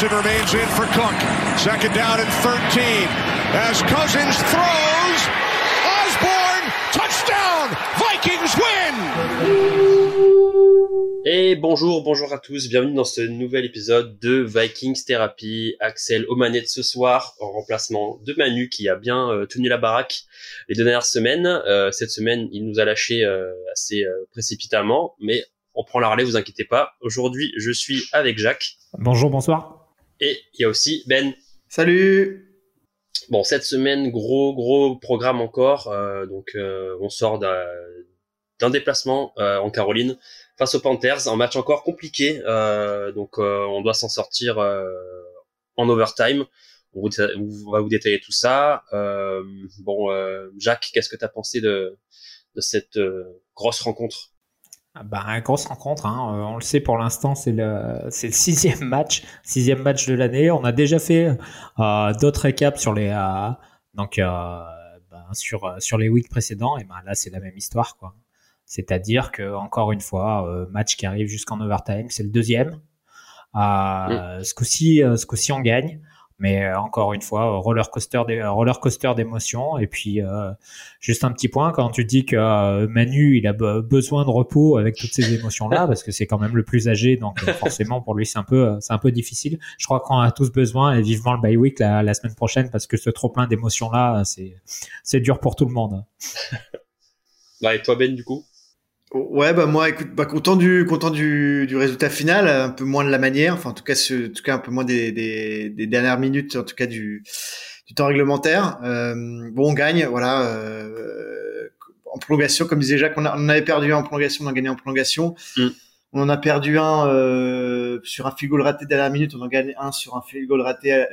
Remains in for Cook. Second down and 13. As Cousins throws. Osborne, touchdown! Vikings win! Et bonjour, bonjour à tous, bienvenue dans ce nouvel épisode de Vikings Therapy. Axel aux manettes ce soir, en remplacement de Manu qui a bien euh, tenu la baraque les deux dernières semaines. Euh, cette semaine, il nous a lâché euh, assez précipitamment, mais on prend la relais, vous inquiétez pas. Aujourd'hui, je suis avec Jacques. Bonjour, bonsoir. Et il y a aussi Ben. Salut. Bon, cette semaine, gros, gros programme encore. donc, on sort d'un déplacement en Caroline face aux Panthers, un match encore compliqué. Euh, donc euh, on doit s'en sortir euh, en overtime. On, va vous détailler tout ça. bon, Jacques, qu'est-ce que tu as pensé de, de cette grosse rencontre? Bah, grosse rencontre, hein. on le sait pour l'instant, c'est le, c'est le sixième match, sixième match de l'année. On a déjà fait euh, d'autres récaps sur les, donc euh, bah, sur sur les weeks précédents, et ben là c'est la même histoire quoi. C'est-à-dire que encore une fois, euh, match qui arrive jusqu'en overtime, c'est le deuxième. Euh, Ce coup-ci, euh, ce coup-ci, on gagne. Mais euh, encore une fois, roller coaster, des, roller coaster d'émotions. Et puis, juste un petit point, quand tu dis que Manu, il a besoin de repos avec toutes ces émotions-là, parce que c'est quand même le plus âgé, donc forcément pour lui c'est un peu, c'est un peu difficile. Je crois qu'on a tous besoin et vivement le bye week la, la semaine prochaine, parce que ce trop plein d'émotions-là, c'est, c'est dur pour tout le monde. Ouais, et toi Ben, du coup? Ouais, bah moi, écoute, bah, content du content du, du résultat final, un peu moins de la manière, enfin en tout cas, ce, en tout cas un peu moins des, des, des, dernières minutes, en tout cas du, du temps réglementaire. Euh, bon, on gagne, voilà. Euh, en prolongation, comme disait Jacques, on, on, avait perdu un en prolongation, on a gagné en prolongation. Mm. On en a perdu un euh, sur un field goal raté dernière minute, on en gagne un sur un field goal raté euh,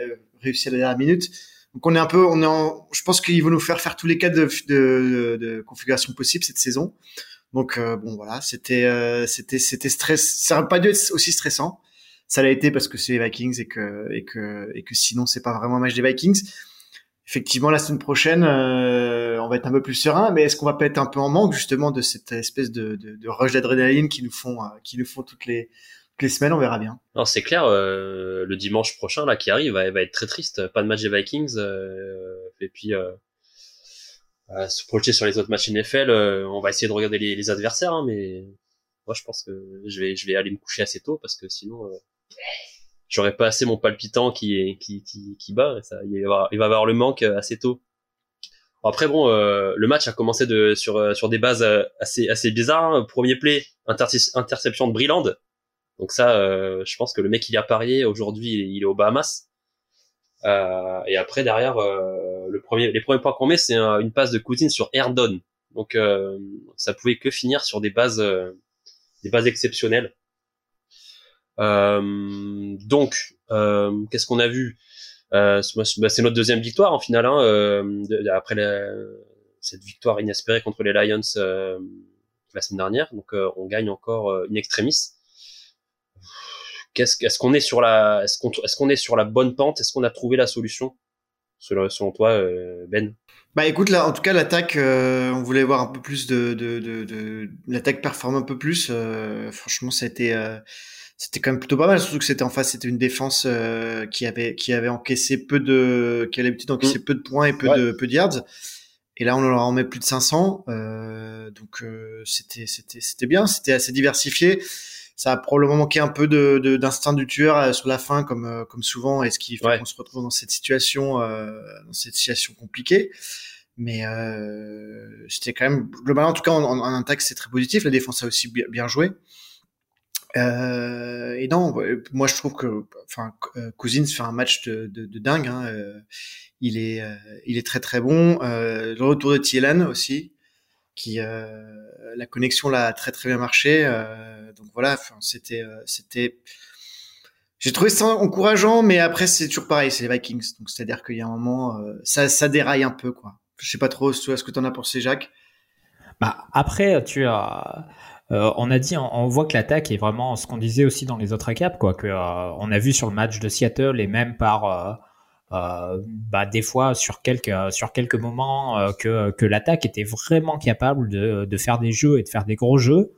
réussi à la dernière minute. Donc on est un peu, on est en, je pense qu'il vont nous faire faire tous les cas de, de, de configuration possible cette saison. Donc euh, bon voilà, c'était euh, c'était c'était stress. Ça n'aurait pas dû être aussi stressant. Ça l'a été parce que c'est les Vikings et que et que et que sinon c'est pas vraiment un match des Vikings. Effectivement, la semaine prochaine, euh, on va être un peu plus serein, mais est-ce qu'on va pas être un peu en manque justement de cette espèce de, de, de rush d'adrénaline qui nous font qui nous font toutes les toutes les semaines? On verra bien. Non, c'est clair. le dimanche prochain là qui arrive, va, va être très triste. Pas de match des Vikings. et puis se projeter sur les autres matchs NFL, euh, on va essayer de regarder les, les adversaires, hein, mais moi je pense que je vais je vais aller me coucher assez tôt parce que sinon euh, j'aurais pas assez mon palpitant qui qui qui, qui bat. Ça, il, va, il va avoir le manque euh, assez tôt. Après bon, le match a commencé de sur sur des bases assez assez bizarres. Hein. Premier play, interception de Brilland. Donc ça, je pense que le mec il a parié. Aujourd'hui, il est aux Bahamas. Et après derrière, le premier, les premiers points qu'on met, c'est une passe de Cousine sur Erdon. Donc euh, ça pouvait que finir sur des bases, euh, des bases exceptionnelles. Euh, donc, qu'est-ce qu'on a vu? Bah, C'est notre deuxième victoire en finale, hein, après cette victoire inespérée contre les Lions la semaine dernière. Donc on gagne encore une extremis. Qu'est-ce, est-ce qu'on est sur la, est-ce qu'on, est-ce qu'on est sur la bonne pente? Est-ce qu'on a trouvé la solution? Selon, toi, euh, Ben Bah écoute, là, en tout cas, l'attaque, euh, on voulait voir un peu plus de, de, de, de l'attaque performe un peu plus. Euh, franchement, ça a été, c'était quand même plutôt pas mal, surtout que c'était en face, c'était une défense qui avait qui avait encaissé peu de, qui avait l'habitude d'encaisser mm. peu de points et peu de peu de yards. Et là, on leur en met plus de 500, donc c'était c'était c'était bien, c'était assez diversifié ça a probablement manqué un peu de d'instinct du tueur euh, sur la fin, comme euh, comme souvent, et ce qui fait qu'on se retrouve dans cette situation, euh, dans cette situation compliquée. Mais euh, c'était quand même globalement, en tout cas en, en, attaque, c'est très positif. La défense a aussi bien, bien joué. Euh, et non, moi je trouve que, enfin, Cousins fait un match de, de, de dingue. Hein. il est, il est très très bon. le retour de Thielen aussi qui euh, la connexion là a très très bien marché. Euh, donc voilà, c'était euh, c'était j'ai trouvé ça encourageant, mais après c'est toujours pareil, c'est les Vikings. Donc c'est-à-dire qu'il y a un moment, ça, ça déraille un peu quoi. Je sais pas trop, toi, ce que tu en as pensé, Jacques? Bah après, tu as, on a dit, on, voit que l'attaque est vraiment ce qu'on disait aussi dans les autres récaps, quoi. Que on a vu sur le match de Seattle et même par bah, des fois sur quelques sur quelques moments euh, que, que l'attaque était vraiment capable de, de faire des jeux et de faire des gros jeux.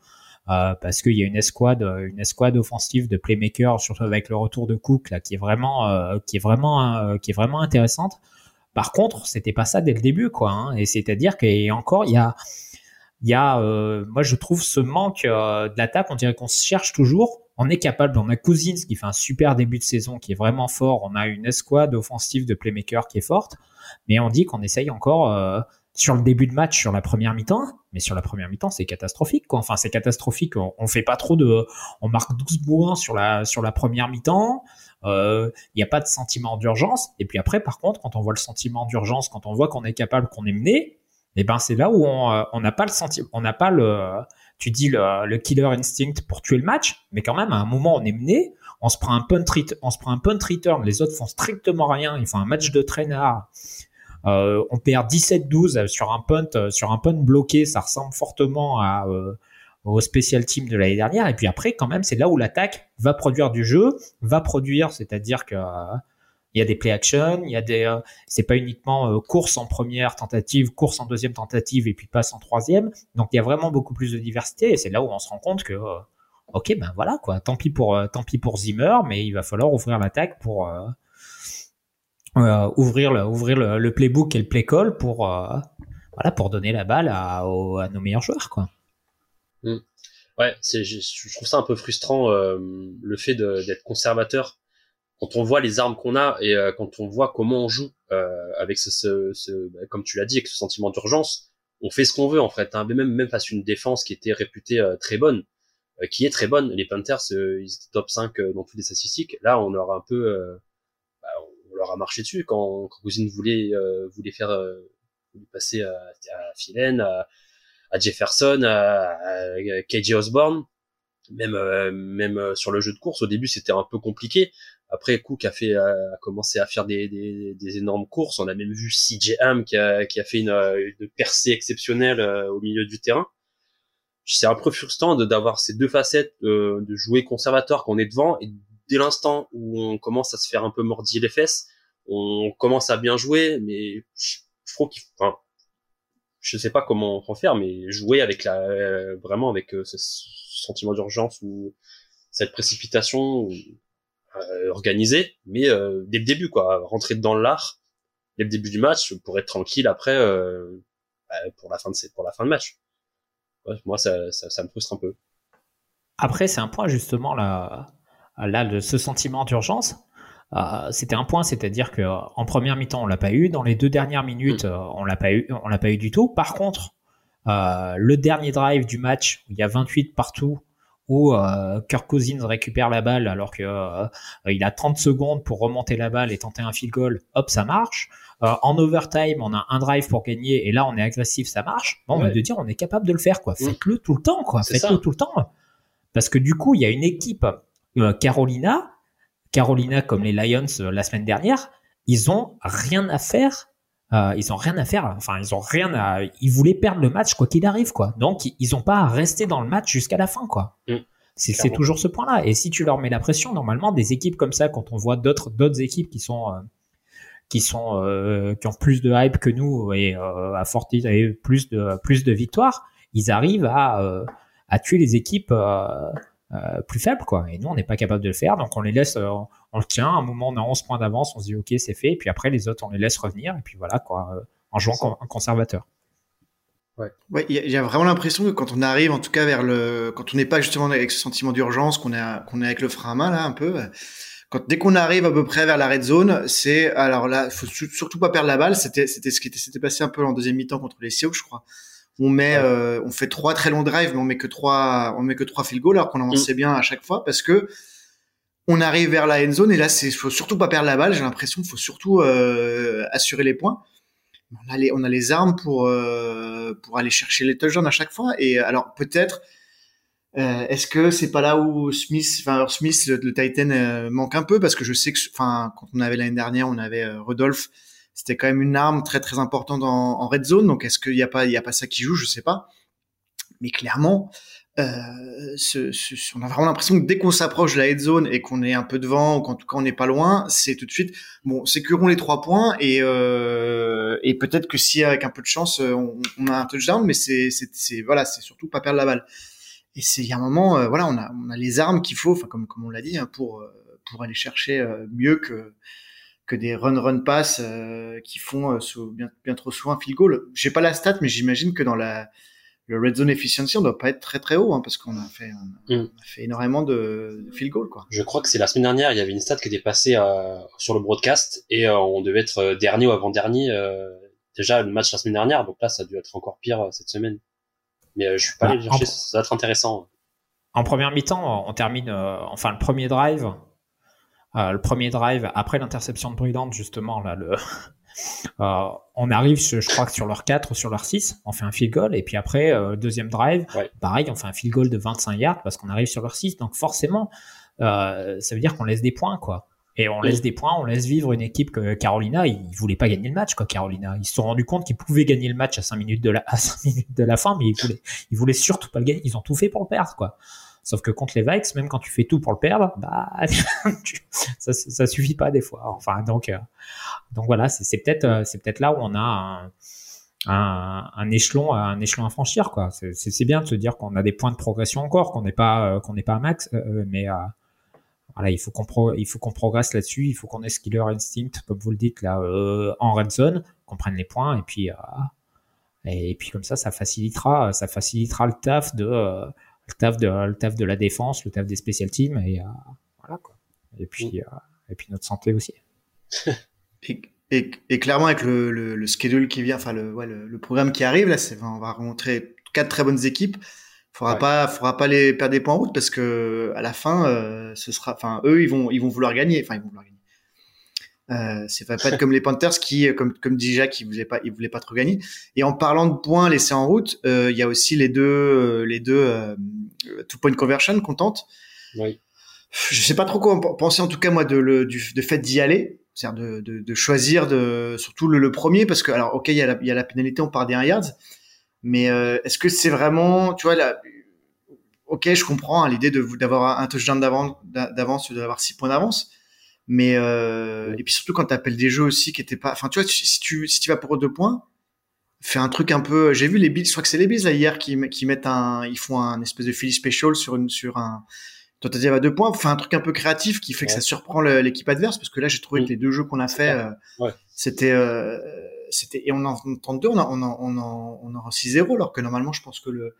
euh, parce qu'il y a une escouade, une escouade offensive de playmakers, surtout avec le retour de Cook là, qui est vraiment, euh, qui est vraiment, euh, qui est vraiment intéressante. Par contre, c'était pas ça dès le début, quoi. Hein, et c'est-à-dire qu'il encore, il y a, il y a, moi je trouve ce manque de l'attaque. On dirait qu'on se cherche toujours. On est capable. On a Cousins qui fait un super début de saison, qui est vraiment fort. On a une escouade offensive de playmakers qui est forte, mais on dit qu'on essaye encore sur le début de match, sur la première mi-temps, mais sur la première mi-temps, c'est catastrophique. Enfin, c'est catastrophique. On, fait pas trop de, on marque 12 points sur la, sur la première mi-temps. Il euh, n'y a pas de sentiment d'urgence. Et puis après, par contre, quand on voit le sentiment d'urgence, quand on voit qu'on est capable, qu'on est mené, eh ben, c'est là où on euh, n'a pas le sentiment, on n'a pas le, tu dis le, le, killer instinct pour tuer le match, mais quand même, à un moment, on est mené, on se prend un punt, on se prend un punt return, les autres font strictement rien, ils font un match de traînard. Euh, on perd 17-12 sur un punt, euh, sur un punt bloqué, ça ressemble fortement euh, au special team de l'année dernière. Et puis après, quand même, c'est là où l'attaque va produire du jeu, va produire, c'est-à-dire que il y a des play action, il y a des, c'est pas uniquement course en première tentative, course en deuxième tentative et puis passe en troisième. Donc il y a vraiment beaucoup plus de diversité et c'est là où on se rend compte que, ok, ben voilà quoi, tant pis pour, tant pis pour Zimmer, mais il va falloir ouvrir l'attaque pour euh, ouvrir le, ouvrir le, playbook et le play call pour euh, voilà pour donner la balle à, à nos meilleurs joueurs quoi. Mm. Ouais, c'est je, trouve ça un peu frustrant euh, le fait d'être conservateur quand on voit les armes qu'on a et quand on voit comment on joue avec ce, ce, ce bah, comme tu l'as dit avec ce sentiment d'urgence, on fait ce qu'on veut en fait. Hein, même même face à une défense qui était réputée très bonne, qui est très bonne. Les Panthers ils étaient top 5 dans toutes les statistiques. Là, on aura un peu leur a marché dessus quand, quand Cousine voulait euh, voulait faire euh, passer à, à Philen, à, à, Jefferson, à, à KJ Osborne, même euh, même sur le jeu de course au début c'était un peu compliqué. Après Cook a fait a commencé à faire des, des, des, énormes courses. On a même vu CJ Ham qui a, qui a fait une, une percée exceptionnelle au milieu du terrain c'est un peu frustrant d'avoir ces deux facettes de jouer conservateur qu'on est devant et dès l'instant où on commence à se faire un peu mordiller les fesses, on commence à bien jouer, mais je, trouve qu'il, enfin, je sais pas comment en faire, mais jouer avec la, vraiment avec euh, ce sentiment d'urgence ou cette précipitation euh, organisée, mais euh, dès le début, quoi, rentrer dans l'art dès le début du match pour être tranquille après bah, pour la fin de pour la fin de match. moi, ça, ça, ça me frustre un peu. Après, c'est un point justement là là, de ce sentiment d'urgence, euh, c'était un point, c'est-à-dire que en première mi-temps on l'a pas eu, dans les deux dernières minutes mm. euh, on l'a pas eu, on l'a pas eu du tout. Par contre, euh, le dernier drive du match, où il y a 28 partout, où Kirk Cousins récupère la balle alors que il a 30 secondes pour remonter la balle et tenter un field goal, hop ça marche. en overtime, on a un drive pour gagner et là on est agressif, ça marche. Bon, on va de dire on est capable de le faire quoi. Mm. Faites-le tout le temps quoi. Faites-le tout le temps. Parce que du coup, il y a une équipe euh, Carolina, Carolina comme les Lions euh, la semaine dernière, ils ont rien à faire. Euh, ils ont rien à faire. Enfin, ils ont rien à. Ils voulaient perdre le match quoi qu'il arrive quoi. Donc ils ont pas à rester dans le match jusqu'à la fin quoi. Mm. c'est toujours ce point-là. Et si tu leur mets la pression, normalement, des équipes comme ça, quand on voit d'autres d'autres équipes qui sont qui sont qui ont plus de hype que nous et à forte et plus de plus de victoires, ils arrivent à à tuer les équipes euh, plus faible quoi. Et nous, on n'est pas capable de le faire, donc on les laisse, euh, on le tient. À un moment, on a 11 points d'avance, on se dit ok, c'est fait. Et puis après, les autres, on les laisse revenir. Et puis voilà quoi, euh, en jouant en conservateur. Ouais, il y, a vraiment l'impression que quand on arrive, en tout cas vers le, quand on n'est pas justement avec ce sentiment d'urgence, qu'on est, qu'on est avec le frein à main là un peu. Quand dès qu'on arrive à peu près vers la red zone, c'est alors là, faut surtout pas perdre la balle. C'était, c'était ce qui s'était passé un peu en deuxième mi-temps contre les Seahawks, je crois on met, euh, on fait trois très longs drives, mais on met que trois, on met que trois field goals, alors qu'on avançait mm. bien à chaque fois, parce que on arrive vers la end zone et là, c'est faut surtout pas perdre la balle. J'ai l'impression qu'il faut surtout euh, assurer les points. On a les, on a les armes pour euh, pour aller chercher les touchdowns à chaque fois. Et alors peut-être, est-ce que c'est pas là où Smith, enfin Smith, le, Titan manque un peu parce que je sais que, enfin, quand on avait l'année dernière, on avait Rodolphe c'était quand même une arme très très importante en, red zone. Donc est-ce qu'il n'y a pas ça qui joue? Je sais pas. Mais clairement, euh, on a vraiment l'impression que dès qu'on s'approche de la head zone et qu'on est un peu devant ou qu'en tout cas on n'est pas loin, c'est tout de suite bon, sécurons les trois points et euh, peut-être que si avec un peu de chance on, on a un touchdown, mais c'est voilà, c'est surtout pas perdre la balle. Et il y a un moment, euh, voilà, on a, les armes qu'il faut, enfin comme on l'a dit, hein, pour euh, aller chercher euh, mieux que que des run run pass qui font bien, bien trop souvent un field goal. J'ai pas la stat, mais j'imagine que dans la le red zone efficiency, on doit pas être très très haut, hein, parce qu'on a fait on a, mm. fait énormément de, de, field goal quoi. Je crois que c'est la semaine dernière, il y avait une stat qui était passée sur le broadcast et on devait être dernier ou avant dernier déjà le match la semaine dernière, donc là ça a dû être encore pire cette semaine. Mais euh, je suis pas allé chercher, ça va être intéressant. En première mi-temps, on termine, euh, enfin le premier drive, euh, le premier drive après l'interception de Brillante justement là le on arrive je crois que sur leur 4 ou sur leur 6 on fait un field goal et puis après deuxième drive pareil on fait un field goal de 25 yards parce qu'on arrive sur leur 6 donc forcément ça veut dire qu'on laisse des points quoi et on laisse des points, on laisse vivre une équipe que Carolina, ils voulaient pas gagner le match, quoi, Carolina. Ils se sont rendus compte qu'ils pouvaient gagner le match à 5 minutes de la, à 5 minutes de la fin, mais ils voulaient, ils voulaient surtout pas le gagner. Ils ont tout fait pour le perdre, quoi. Sauf que contre les Vikes, même quand tu fais tout pour le perdre, bah, ça, ça suffit pas des fois. Enfin, donc, euh, donc voilà, c'est peut-être, euh, c'est peut-être là où on a un, un, un, échelon, un échelon à franchir, quoi. C'est bien de se dire qu'on a des points de progression encore, qu'on n'est pas, euh, qu'on n'est pas à max, mais, voilà, il faut qu'on faut qu'on progresse là-dessus, il faut qu'on ait ce killer instinct, comme vous le dites là, en red zone, qu'on prenne les points et puis et puis comme ça, ça facilitera, ça facilitera le taf de le taf de le taf de la défense, le taf des special teams et voilà quoi. Et puis et puis notre santé aussi. et, et, clairement avec le, le, le, schedule qui vient, enfin le, ouais, le, programme qui arrive là, on va rencontrer quatre très bonnes équipes. Faudra pas faudra pas les perdre des points en route parce que à la fin euh, ce sera enfin eux ils vont ils vont vouloir gagner. Enfin ils vont vouloir gagner euh, c'est pas être comme les Panthers qui comme comme dit Jacques ils voulaient pas ils voulaient pas trop gagner. Et en parlant de points laissés en route euh, il y a aussi les deux euh, les deux euh, two point conversion contente oui. Je sais pas trop quoi penser en tout cas moi de le du de fait d'y aller. C'est-à-dire de, de, de, choisir de surtout le, le, premier parce que alors ok il y a la, il y a la pénalité on part des 1 yards. Mais euh, est-ce que c'est vraiment, tu vois, là, ok, je comprends hein, l'idée de d'avoir un touchdown d'avance, d'avance, d'avoir six points d'avance. Mais euh, et puis surtout quand tu appelles des jeux aussi qui étaient pas, enfin tu vois, si tu si tu vas pour deux points, fais un truc un peu. J'ai vu les Bills, je crois que c'est les Bills là hier qui qui mettent un, ils font un espèce de Philly special sur une sur un. Toi t'as dit à deux points, fais un truc un peu créatif qui fait que ça surprend l'équipe adverse parce que là j'ai trouvé que les deux jeux qu'on a fait, euh, c'était euh, c'était et on en entend deux, on en on en on en, on en 6-0 alors que normalement je pense que le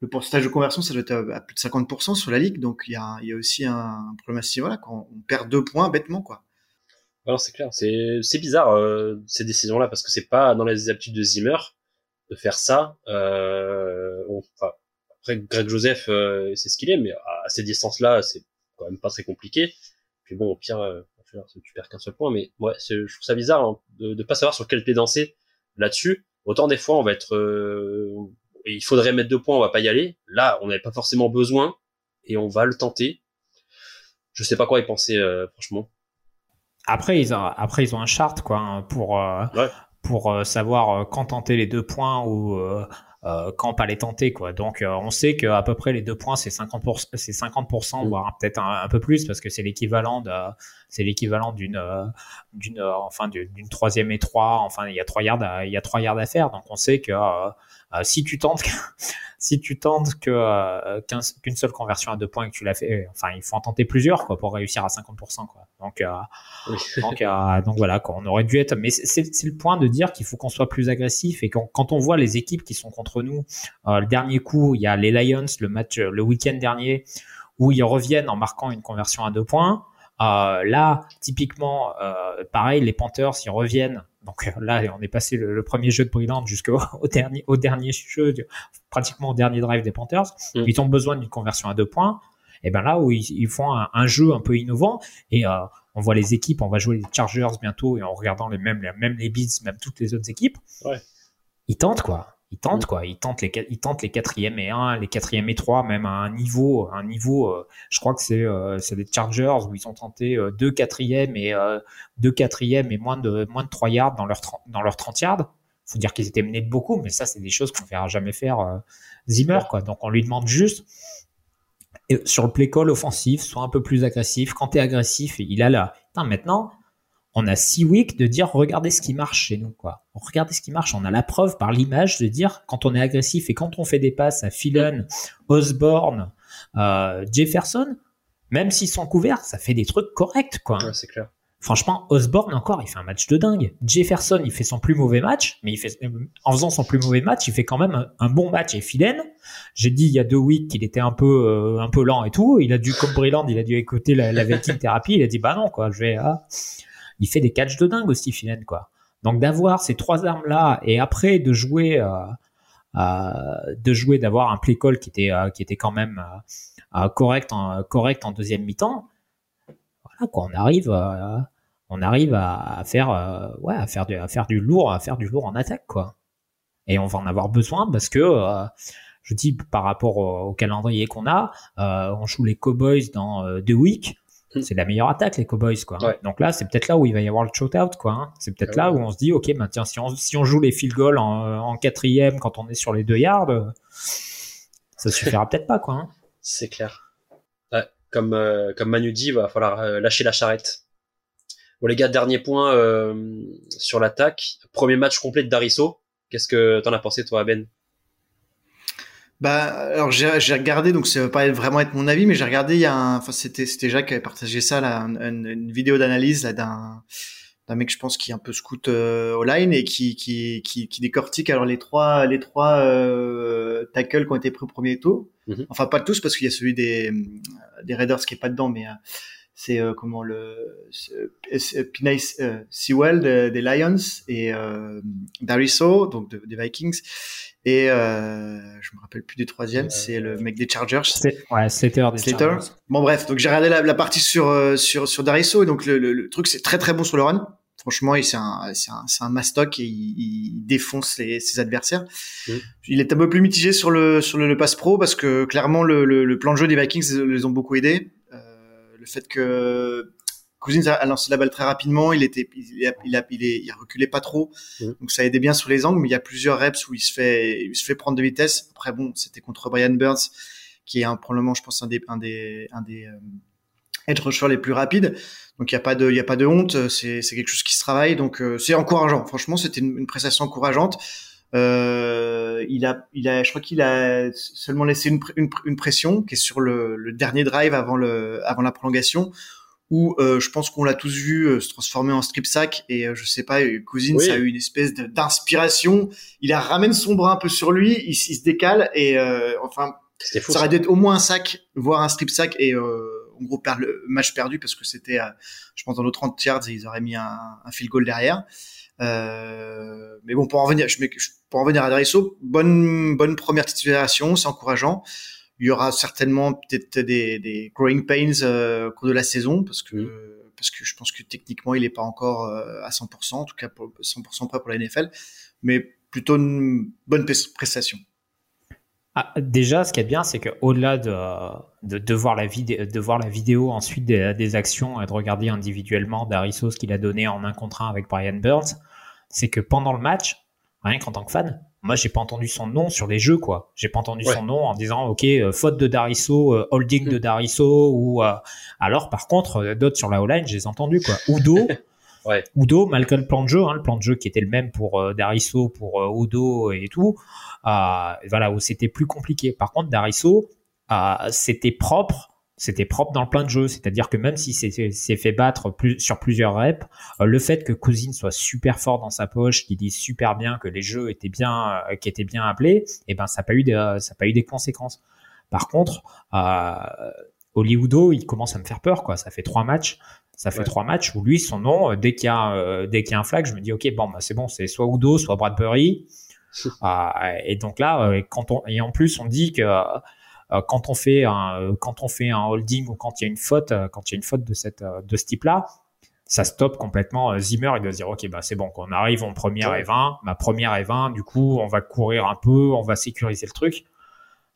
le pourcentage de conversion, ça doit être à plus de 50% sur la ligue. Donc, il y a, il y a aussi un problème à ce niveau-là. Quand on perd deux points bêtement, quoi. Alors, c'est clair. C'est, c'est bizarre, euh, ces décisions-là, parce que c'est pas dans les habitudes de Zimmer de faire ça. Euh, enfin, après, Greg Joseph, euh, c'est ce qu'il est, mais à ces distances-là, c'est quand même pas très compliqué. Puis bon, au pire, euh, tu perds qu'un seul point, mais ouais, je trouve ça bizarre hein, de, de pas savoir sur quel pied danser là-dessus. Autant des fois, on va être, euh, il faudrait mettre deux points, on va pas y aller. Là, on n'avait pas forcément besoin et on va le tenter. Je sais pas quoi y penser, euh, franchement. Après, ils ont, après, ils ont un chart, quoi, hein, pour, euh, pour euh, savoir quand tenter les deux points ou quand pas les tenter, quoi. Donc, on sait qu'à peu près les deux points, c'est 50%, c'est 50%, mm. voire peut-être un, peu plus, parce que c'est l'équivalent de, c'est l'équivalent d'une, d'une, enfin, d'une troisième et trois. Enfin, il y a trois yards, il y a trois yards à faire. Donc, on sait que euh, si tu tentes, si tu tentes que euh, qu'une seule conversion à deux points et que tu l'as fait, euh, enfin il faut en tenter plusieurs quoi pour réussir à 50% quoi. Donc donc, donc voilà quoi, on aurait dû être. Mais c'est le point de dire qu'il faut qu'on soit plus agressif et quand, quand on voit les équipes qui sont contre nous, le dernier coup il y a les Lions le match le week-end dernier où ils reviennent en marquant une conversion à deux points. Euh, là, typiquement, euh, pareil, les Panthers, ils reviennent donc euh, là, on est passé le, premier jeu de Brillant jusqu'au dernier, au dernier jeu, pratiquement au dernier drive des Panthers. Mm. Ils ont besoin d'une conversion à deux points. Et ben là où ils, font un, jeu un peu innovant et euh, on voit les équipes, on va jouer les Chargers bientôt et en regardant les mêmes, les, même les Beats, même toutes les autres équipes, ils tentent quoi ils tentent mm. quoi, ils tentent les ils tentent les quatrièmes et un, les quatrièmes et trois, même à un niveau, un niveau, euh, je crois que c'est euh, c'est les Chargers où ils ont tenté euh, deux quatrièmes et deux quatrièmes et moins de moins de trois yards dans leur dans leur 30 yards. Faut dire qu'ils étaient menés de beaucoup, mais ça c'est des choses qu'on verra jamais faire Zimmer quoi. Donc on lui demande juste sur le play call offensif, soit un peu plus agressif. Quand tu es agressif, il a là. maintenant, on a six weeks de dire regardez ce qui marche chez nous quoi. Regardez ce qui marche. On a la preuve par l'image de dire quand on est agressif et quand on fait des passes à Phelan, Osborne, euh, Jefferson, même s'ils sont couverts, ça fait des trucs corrects quoi. Ouais, c'est clair. Franchement, Osborne encore, il fait un match de dingue. Jefferson, il fait son plus mauvais match, mais il fait, en faisant son plus mauvais match, il fait quand même un, un bon match. Et Philen, j'ai dit il y a deux weeks qu'il était un peu, euh, un peu lent et tout. Il a dû, comme Brilland, il a dû écouter la, la thérapie. Il a dit bah non quoi, je vais. Ah. Il fait des catchs de dingue aussi Philen quoi. Donc d'avoir ces trois armes là et après de jouer, euh, euh, de jouer, d'avoir un play call qui était, euh, qui était quand même correct, en, correct en deuxième mi-temps. Voilà quoi, on arrive. on arrive à, faire ouais à faire du à faire du lourd à faire du lourd en attaque quoi et on va en avoir besoin parce que je dis par rapport au, au calendrier qu'on a on joue les Cowboys dans deux weeks. C'est la meilleure attaque les Cowboys quoi Ouais. donc là c'est peut-être là où il va y avoir le shootout quoi hein. c'est peut-être Ah là où on se dit ok bah tiens si on si on joue les field goals en, en quatrième quand on est sur les deux yards ça suffira peut-être pas quoi hein. C'est clair. Ouais, comme, euh, comme Manu dit, il va falloir euh, lâcher la charrette. Bon les gars, dernier point euh, sur l'attaque. Premier match complet de Dariso. Qu'est-ce que t'en as pensé toi, Ben? Bah, alors j'ai regardé, donc ça va pas vraiment être mon avis, mais j'ai regardé, il y a un, enfin c'était c'était Jacques qui avait partagé ça là, un- un- une vidéo d'analyse là d'un d'un mec je pense qui est un peu scout euh, au line et qui qui qui, qui décortique alors les trois les trois euh, tackles qui ont été pris au premier tour. Mhm. Enfin pas tous parce qu'il y a celui des des Raiders qui est pas dedans, mais euh, c'est euh, comment le Pinay euh, Sewell de- des Lions et euh, Dariso donc de- des Vikings et euh, je me rappelle plus du troisième, Euh, c'est le mec des Chargers. Ouais Slater des Slater. Chargers. Bon bref, donc j'ai regardé la, la partie sur euh, sur sur Dariso et donc le, le, le truc c'est très très bon sur le run. Franchement, il- c'est un c'est un c'est un mastoc et il, il défonce les, ses adversaires. Mhm. Il est un peu plus mitigé sur le sur le, le pass pro parce que clairement le, le, le plan de jeu des Vikings les ont beaucoup aidés. Euh, le fait que Cousins a, lancé la balle très rapidement, il était il a, il a, il est, il reculait pas trop, Mhm. donc ça aidait bien sur les angles. Mais il y a plusieurs reps où il se fait il se fait prendre de vitesse. Après bon, c'était contre Brian Burns qui est un, probablement, je pense, un des, un des, un des euh, edge rushers les plus rapides. Donc il y a pas de, il y a pas de honte. C'est, c'est quelque chose qui se travaille. Donc euh, c'est encourageant. Franchement, c'était une, une prestation encourageante. Euh, il a, il a, je crois qu'il a seulement laissé une, une pression qui est sur le, le dernier drive avant le, avant la prolongation. Où euh, je pense qu'on l'a tous vu euh, se transformer en strip sack et euh, je sais pas, euh, Cousins Oui. a eu une espèce d'inspiration. Il a ramène son bras un peu sur lui, il, il se décale et euh, enfin fou. ça ça. aurait dû être au moins un sac, voire un strip sack et euh, en gros le match perdu parce que c'était, euh, je pense, dans nos 30 yards ils auraient mis un, un field goal derrière. Euh, mais bon, pour en revenir, je, pour en revenir à Dariso, bonne bonne première titularisation, c'est encourageant. Il y aura certainement peut-être des, des growing pains euh, au cours de la saison parce que parce que je pense que techniquement il est pas encore euh, à 100%, en tout cas pour 100% prêt pour la NFL, mais plutôt une bonne pres- prestation. Ah, déjà, ce qui est bien, c'est qu'au-delà de, de, de, voir la vidéo, de voir la vidéo ensuite des, des actions et de regarder individuellement Dariso ce qu'il a donné en un contre un avec Brian Burns, c'est que pendant le match, rien qu'en tant que fan, moi j'ai pas entendu son nom sur les jeux quoi. J'ai pas entendu Ouais. son nom en disant ok euh, faute de Dariso, euh, holding de Mm. Dariso ou euh, alors par contre d'autres sur la O-line, je les ai entendus quoi. Udo, Ouais. Udo malgré le plan de jeu, hein, le plan de jeu qui était le même pour euh, Dariso, pour euh, Udo et tout, voilà où c'était plus compliqué. Par contre Dariso, c'était propre. C'était propre dans le plan de jeu, c'est-à-dire que même si c'est s'est fait battre plus, sur plusieurs reps, euh, le fait que Cousine soit super fort dans sa poche, qu'il dise super bien que les jeux étaient bien, euh, qui étaient bien appelés, et ben ça n'a pas eu de, ça a pas eu des conséquences. Par contre, euh, Hollywoodo, il commence à me faire peur, quoi. Ça fait trois matchs, ça fait Ouais. trois matchs où lui, son nom, euh, dès qu'il y a, dès qu'il y a un flag, je me dis ok, bon, bah, c'est bon, c'est soit Udo, soit Bradbury. Et donc là, quand on, et en plus, on dit que quand on fait un, euh, quand on fait un holding ou quand il y a une faute, euh, quand il y a une faute de cette, euh, de ce type-là, ça stoppe complètement euh, Zimmer. Il doit se dire, ok, bah c'est bon, qu'on arrive en première et 20, ma première et 20, du coup, on va courir un peu, on va sécuriser le truc.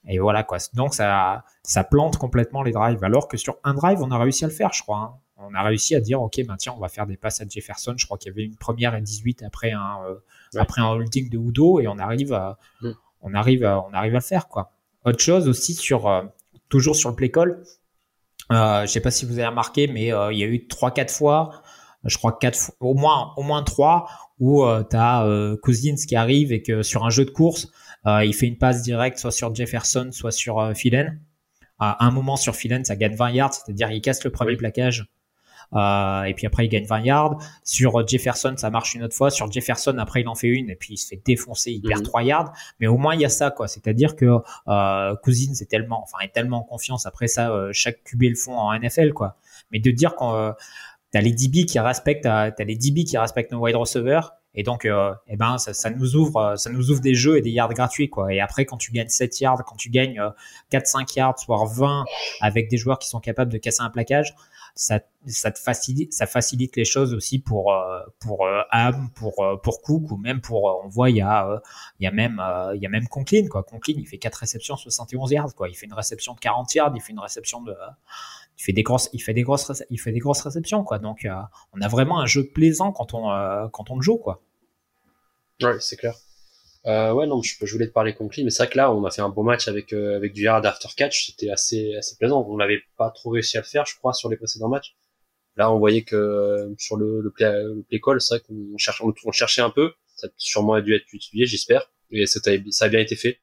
Et voilà quoi. Donc ça, ça plante complètement les drives. Alors que sur un drive, on a réussi à le faire, je crois. hein. On a réussi à dire, ok, bah tiens, on va faire des passes à Jefferson. Je crois qu'il y avait une première et 18 après un, euh, Ouais. après un holding de Udo et on arrive à, Mm. on arrive à, on arrive à le faire quoi. Autre chose aussi sur, euh, toujours sur le play call. Euh, je sais pas si vous avez remarqué, mais euh, il y a eu trois quatre fois je crois quatre, au moins, au moins trois, où euh, tu as euh, Cousins qui arrive et que sur un jeu de course, euh, il fait une passe directe soit sur Jefferson, soit sur euh, Philen. À un moment sur Philen, ça gagne 20 yards, c'est-à-dire il casse le premier plaquage. Euh, et puis après, il gagne 20 yards. Sur Jefferson, ça marche une autre fois. Sur Jefferson, après, il en fait une et puis il se fait défoncer, il perd Mhm. 3 yards. Mais au moins, il y a ça, quoi. C'est-à-dire que euh, Cousins est tellement, enfin, est tellement en confiance. Après ça, euh, chaque QB le font en NFL, quoi. Mais de dire qu'on euh, t'as les DB qui respectent, t'as les DB qui respectent nos wide receivers. Et donc, euh, eh ben, ça, ça nous ouvre, euh, ça nous ouvre des jeux et des yards gratuits, quoi. Et après, quand tu gagnes 7 yards, quand tu gagnes euh, 4-5 yards, voire 20 avec des joueurs qui sont capables de casser un plaquage, ça, ça te facilite, ça facilite les choses aussi pour euh, pour euh, Ham, pour euh, pour Cook ou même pour, euh, on voit, il y a euh, il y a même euh, il y a même Conklin, quoi. Conklin, il fait 4 réceptions, 71 yards, quoi. Il fait une réception de 40 yards, il fait une réception de il fait des grosses, il fait des grosses, il fait des grosses réceptions, quoi. Donc, euh, on a vraiment un jeu plaisant quand on, euh, quand on le joue, quoi. Ouais, c'est clair. Euh, ouais, non, je, je voulais te parler Conklin, mais c'est vrai que là, on a fait un beau match avec euh, avec du yard after catch, c'était assez assez plaisant. On n'avait pas trop réussi à le faire, je crois, sur les précédents matchs. Là, on voyait que euh, sur le le play, le play call, c'est vrai qu'on cherche, on, on cherchait un peu. Ça a sûrement dû être utilisé, j'espère, et ça a, bien été fait.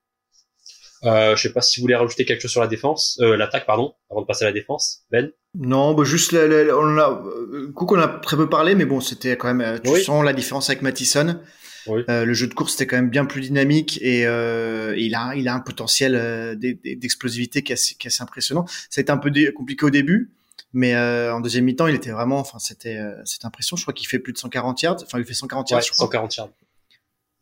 Euh, je sais pas si vous voulez rajouter quelque chose sur la défense, euh, l'attaque, pardon, avant de passer à la défense. Ben? Non, bah juste la, la- on a, euh, Cook, on a très peu parlé, mais bon, c'était quand même. euh, Tu Oui. sens la différence avec Mattison. Oui. Euh, le jeu de course était quand même bien plus dynamique et euh, il a il a un potentiel euh, d'e- d'e- d'explosivité qui est assez, qui est assez impressionnant. Ça a été un peu compliqué au début, mais euh, en deuxième mi-temps, il était vraiment, enfin c'était euh, c'était impressionnant. Je crois qu'il fait plus de 140 yards. Enfin, il fait 140 yards, Ouais, je crois. 140 yards.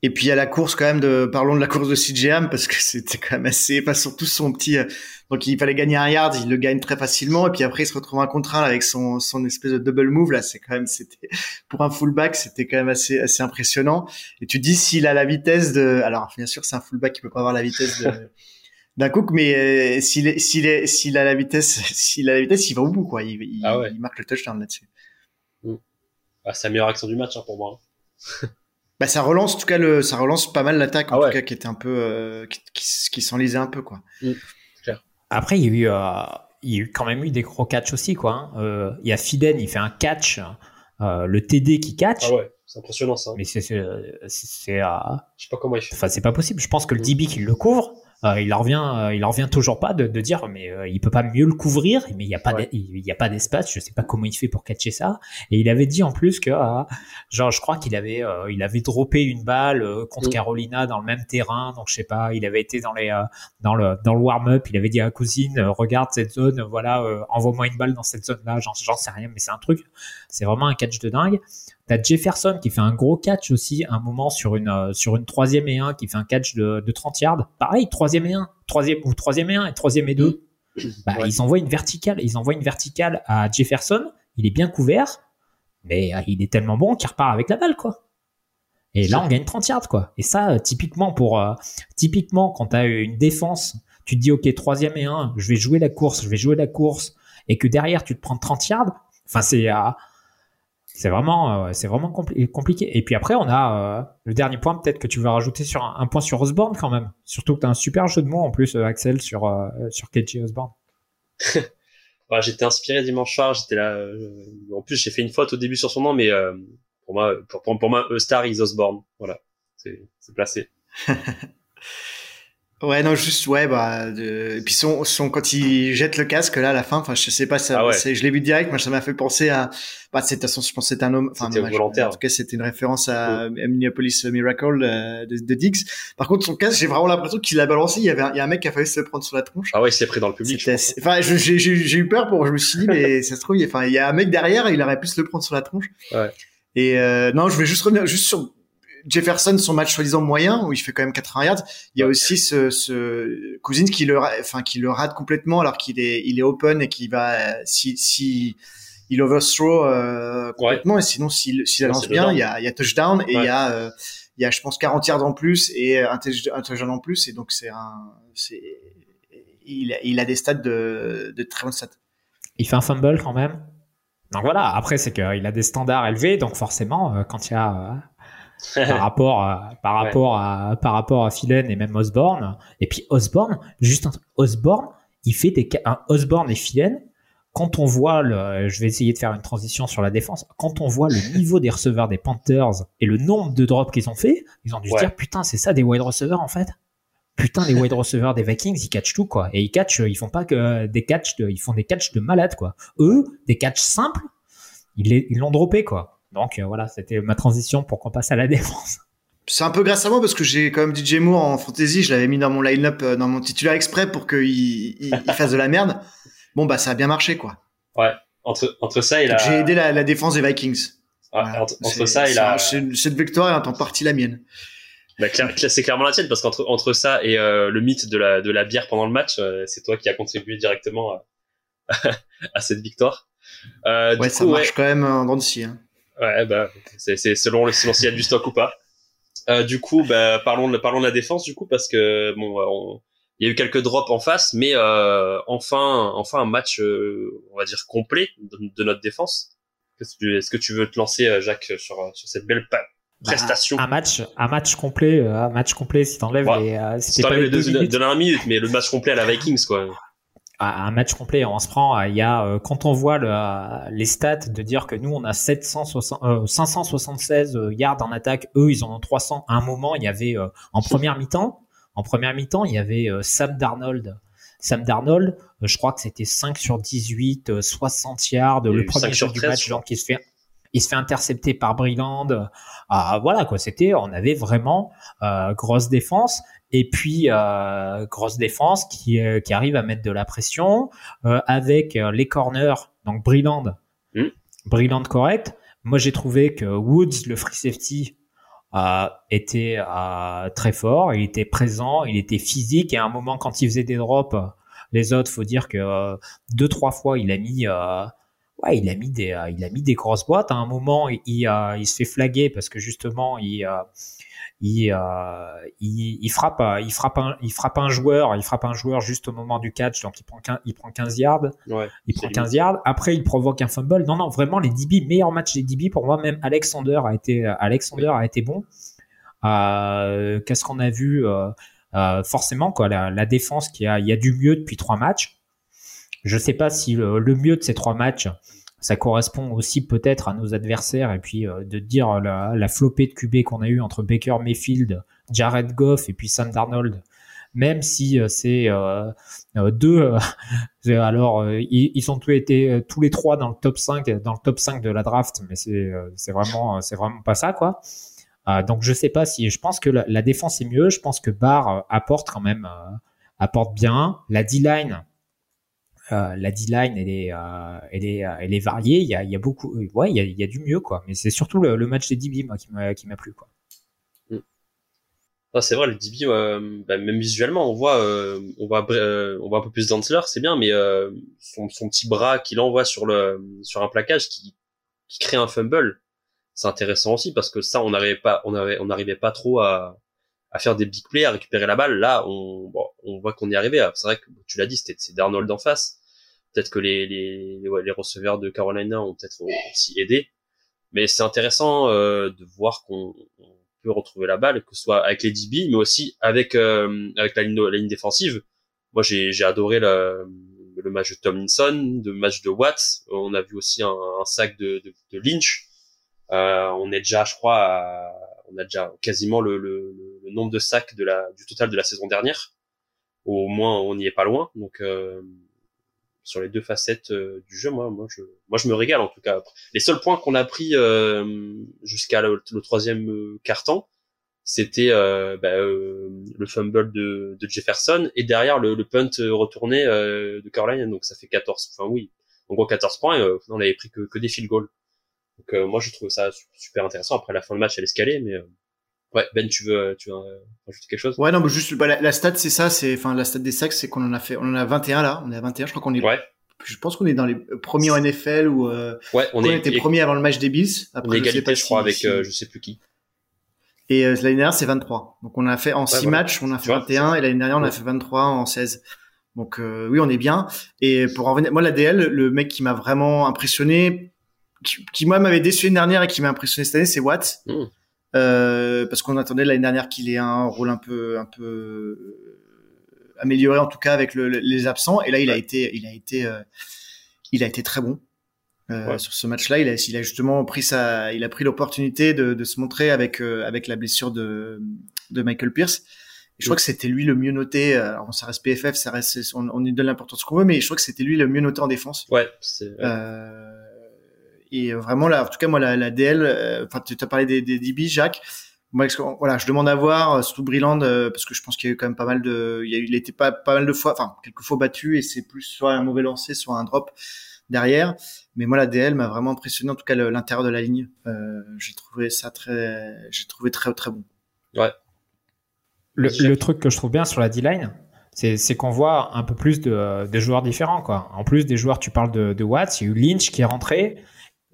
Et puis il y a la course quand même de parlons de la course de CJM parce que c'était quand même assez enfin surtout son petit euh, donc il fallait gagner un yard, il le gagne très facilement et puis après il se retrouve un contre un avec son son espèce de double move là, c'est quand même c'était pour un fullback, c'était quand même assez assez impressionnant et tu dis s'il a la vitesse de alors bien sûr c'est un fullback qui peut pas avoir la vitesse de d'un Cook mais euh, s'il s'il a la vitesse s'il a la vitesse, il va au bout quoi, il, il, Ah ouais. il marque le touchdown là-dessus. Ah, c'est la meilleure action du match hein, pour moi. Bah ça relance en tout cas le ça relance pas mal l'attaque en Ah ouais. tout cas qui était un peu euh, qui, qui, qui s'enlisait un peu quoi. Après, il y a eu, euh, il y a eu quand même eu des gros catchs aussi, quoi. hein. Euh, il y a Fiden, il fait un catch, euh, le TD qui catch. Ah ouais, c'est impressionnant ça. Mais c'est, c'est, c'est, c'est, euh, Je sais pas comment il fait. enfin, c'est pas possible. Je pense que le DB qui le couvre, euh, il en revient, euh, il en revient toujours pas de, de dire, mais euh, il peut pas mieux le couvrir, mais il y a pas, Ouais. il y a pas d'espace. Je sais pas comment il fait pour catcher ça. Et il avait dit en plus que, euh, genre, je crois qu'il avait, euh, il avait droppé une balle euh, contre Mm. Carolina dans le même terrain. Donc je sais pas, il avait été dans les, euh, dans le, dans le warm-up. Il avait dit à Cousine, euh, regarde cette zone, voilà, euh, envoie-moi une balle dans cette zone-là. J'en sais rien, mais c'est un truc, c'est vraiment un catch de dingue. T'as Jefferson qui fait un gros catch aussi, un moment sur une euh, sur une troisième et un qui fait un catch de, de 30 yards. Pareil, troisième et un, troisième ou troisième et un et troisième et deux. Bah, Ouais. ils envoient une verticale, ils envoient une verticale à Jefferson. Il est bien couvert, mais euh, il est tellement bon qu'il repart avec la balle, quoi. Et là, on gagne 30 yards, quoi. Et ça, euh, typiquement pour euh, typiquement quand t'as une défense, tu te dis ok troisième et un, je vais jouer la course, je vais jouer la course, et que derrière tu te prends 30 yards. Enfin, c'est euh, c'est vraiment, euh, c'est vraiment compli- compliqué. Et puis après, on a euh, le dernier point, peut-être que tu veux rajouter sur un, un point sur Osborne quand même. Surtout que tu as un super jeu de mots en plus, euh, Axel, sur, euh, sur KJ Osborne. Voilà, j'étais inspiré dimanche soir, j'étais là. euh, en plus, j'ai fait une faute au début sur son nom, mais euh, pour moi, pour, pour, pour moi, A Star is Osborne. Voilà, c'est c'est placé. Ouais, non, juste, ouais, bah, de... et puis son, son, quand il jette le casque, là, à la fin, enfin, je sais pas, ça, Ah ouais. je l'ai vu direct, moi, ça m'a fait penser à, bah, de toute façon, je pense que c'est un homme, enfin, volontaire. En tout cas, c'était une référence à, à Minneapolis Miracle euh, de, de Diggs. Par contre, son casque, j'ai vraiment l'impression qu'il l'a balancé, il y avait un, il y a un mec qui a failli se le prendre sur la tronche. Ah ouais, il s'est pris dans le public. Enfin, je- j'ai j'ai- j'ai eu peur pour, je me suis dit, mais ça se trouve, il y a- enfin, il y a un mec derrière, il aurait pu se le prendre sur la tronche. Ouais. Et euh, non, je vais juste revenir juste sur Jefferson, son match soi-disant moyen, où il fait quand même 80 yards. Il y a aussi ce, ce Cousins qui le, enfin, qui le rate complètement alors qu'il est, il est open et qui va, euh, si, si, il overthrow euh, complètement et sinon s'il s'il lance bien, il y a, il y a touchdown et il Ouais. y a, euh, il y a, je pense, 40 yards en plus et un, touch- un touchdown en plus et donc c'est un, c'est, il, a- il a des stats de, de très bonnes stats. Il fait un fumble quand même. Donc voilà, après, c'est qu'il a des standards élevés, donc forcément, euh, quand il y a. euh, par rapport à, par Ouais. rapport à par rapport à Phelan et même Osborne et puis Osborne juste un truc Osborne il fait des un Osborne et Phelan quand on voit le, je vais essayer de faire une transition sur la défense. Quand on voit le niveau des receveurs des Panthers et le nombre de drops qu'ils ont fait, ils ont dû se dire putain, c'est ça des wide receivers en fait. Putain, les wide receivers des Vikings, ils catchent tout quoi. Et ils catchent, ils font pas que des catchs, de, ils font des catchs de malades quoi. Eux, des catchs simples, ils l'ont droppé quoi. Donc euh, voilà, c'était ma transition pour qu'on passe à la défense. C'est un peu grâce à moi parce que j'ai quand même DJ Moore en fantasy, je l'avais mis dans mon line-up, euh, dans mon titulaire exprès pour qu'il il, fasse de la merde. Bon bah ça a bien marché quoi. Ouais, entre, entre ça et la... J'ai aidé la, la, défense des Vikings. Ouais, entre, ça et la... Cette victoire est en partie la mienne. Bah, c'est clairement la tienne parce qu'entre entre ça et euh, le mythe de la, de la bière pendant le match, euh, c'est toi qui as contribué directement à, à cette victoire. Euh, ouais, ça marche quand même en dents de scie. Hein. Ouais, bah, c'est selon, selon s'il y a du stock ou pas. Euh, du coup, bah, parlons de, parlons de la défense du coup parce que bon, il y a eu quelques drops en face, mais euh, enfin, enfin un match, euh, on va dire complet de, notre défense. Est-ce que tu veux te lancer, Jacques, sur, sur cette belle bah, prestation? un match, un match complet, un match complet. Si t'enlèves les, si t'enlèves les deux, de, la minute, mais le match complet à la Vikings, quoi un match complet, on se prend, il y a quand on voit le, les stats de dire que nous on a 760, euh, 576 yards en attaque, eux ils en ont 300. À un moment, il y avait en première mi-temps, en première mi-temps, il y avait euh, Sam Darnold. Sam Darnold, euh, je crois que c'était 5 sur 18, 60 euh, yards, le premier jour du match, donc il se fait il se fait intercepter par Brilland. Ah, voilà quoi, c'était, on avait vraiment grosse défense et puis grosse défense qui qui arrive à mettre de la pression avec les corners, donc Brilland, mm. Brilland correct. Moi j'ai trouvé que Woods, le free safety, était très fort, il était présent, il était physique et à un moment quand il faisait des drops, les autres, faut dire que euh, deux trois fois il a mis euh, ouais, il a mis des il a mis des grosses boîtes à un moment il, il, se fait flaguer parce que justement il il, il, il, frappe, il frappe un, il frappe un joueur, il frappe un joueur juste au moment du catch, donc il prend 15, il prend 15 yards, ouais, il prend 15 yards. Après, il provoque un fumble. Non, non, vraiment les DB, meilleur match des DB pour moi. Même Alexander a été, Alexander a été bon. Euh, Qu'est-ce qu'on a vu euh, euh, Forcément, quoi, la, la, défense qui a, il y a du mieux depuis trois matchs. Je sais pas si le, le mieux de ces trois matchs, ça correspond aussi peut-être à nos adversaires et puis euh, de dire la, la flopée de QB qu'on a eu entre Baker Mayfield, Jared Goff et puis Sam Darnold. Même si euh, c'est euh, deux, alors ils, ils, ont tous été tous les trois dans le top 5 dans le top 5 de la draft, mais c'est c'est vraiment c'est vraiment pas ça quoi. donc je sais pas si je pense que la, la défense est mieux, je pense que Barr apporte quand même apporte bien. La D-line, euh, la D-line, elle est, euh, elle est, euh, elle est variée. Il y a, il y a beaucoup, ouais, il y a, il y a du mieux, quoi. Mais c'est surtout le, le, match des DB, moi, qui m'a, qui m'a plu, quoi. Mm. Ah, c'est vrai, le DB, bah, même visuellement, on voit, on voit, on voit un peu plus d'Antler, c'est bien, mais son, son, petit bras qu'il envoie sur le, sur un plaquage qui, qui crée un fumble, c'est intéressant aussi parce que ça, on n'arrivait pas, on on n'arrivait pas trop à, à faire des big plays, à récupérer la balle. Là, on, bon, on voit qu'on y arrivait. C'est vrai que tu l'as dit, c'était c'est Darnold en face. Peut-être que les les, les, receveurs de Carolina ont peut-être aussi aidé. Mais c'est intéressant euh, de voir qu'on peut retrouver la balle, que ce soit avec les DB, mais aussi avec euh, avec la ligne, la ligne défensive. Moi, j'ai j'ai adoré le, le match de Tomlinson, le match de Watts. On a vu aussi un, un sac de, de, de Lynch. Euh, on est déjà, je crois, à, on a déjà quasiment le, le, le, nombre de sacs de la, du total de la saison dernière. Au moins, on n'y est pas loin. Donc, euh, sur les deux facettes euh, du jeu, moi, moi, je, moi, je me régale en tout cas. Les seuls points qu'on a pris euh, jusqu'à le, troisième euh, carton, c'était bah, le fumble de, de, Jefferson et derrière le, le punt retourné de Carolina. Donc, ça fait 14. Enfin, oui. En gros, 14 points. on avait pris que, que des field goals. Donc moi je trouve ça super intéressant. Après la fin de match elle escalait, mais ouais Ben tu veux tu veux rajouter quelque chose? Ouais non mais juste bah, la, stat c'est ça, c'est enfin la stat des sacs c'est qu'on en a fait on en a 21 là, on est à 21, je crois qu'on est ouais. Je pense qu'on est dans les premiers en NFL ou euh, ouais on, est, était premiers avant le match des Bills. Après, on est égalité je, crois avec je sais plus qui. Et l'année dernière c'est 23. Donc on a fait en 6 matchs, on a fait 21 et l'année dernière on a fait 23 en 16. Donc oui, on est bien. Et pour en revenir, moi l'ADL, le mec qui m'a vraiment impressionné, qui, moi m'avait déçu l'année dernière et qui m'a impressionné cette année, c'est Watt. Mmh. Euh, parce qu'on attendait l'année dernière qu'il ait un rôle un peu un peu euh, amélioré en tout cas avec le, les absents et là il a été il a été euh, il a été très bon. Euh, Sur ce match-là, il a, il a justement pris sa, il a pris l'opportunité de, de, se montrer avec avec la blessure de, de Michael Pierce. je crois que c'était lui le mieux noté. Alors ça reste PFF, ça reste, on, on lui donne l'importance qu'on veut, mais je crois que c'était lui le mieux noté en défense. Ouais. Euh, et vraiment là, en tout cas moi la, la DL, euh, enfin tu as parlé des, des DB, Jacques. Moi, voilà, je demande à voir, surtout Brilland, parce que je pense qu'il y a eu quand même pas mal de, il, y a eu, il était pas pas mal de fois, enfin quelques fois battu, et c'est plus soit un mauvais lancer, soit un drop derrière. Mais moi, la DL m'a vraiment impressionné, en tout cas l'intérieur de la ligne. Euh, j'ai trouvé ça très, j'ai trouvé très très bon. Ouais. Le, le, truc que je trouve bien sur la D-line, c'est qu'on voit un peu plus de, de, joueurs différents. Quoi. En plus des joueurs, tu parles de, de Watts, il y a eu Lynch qui est rentré,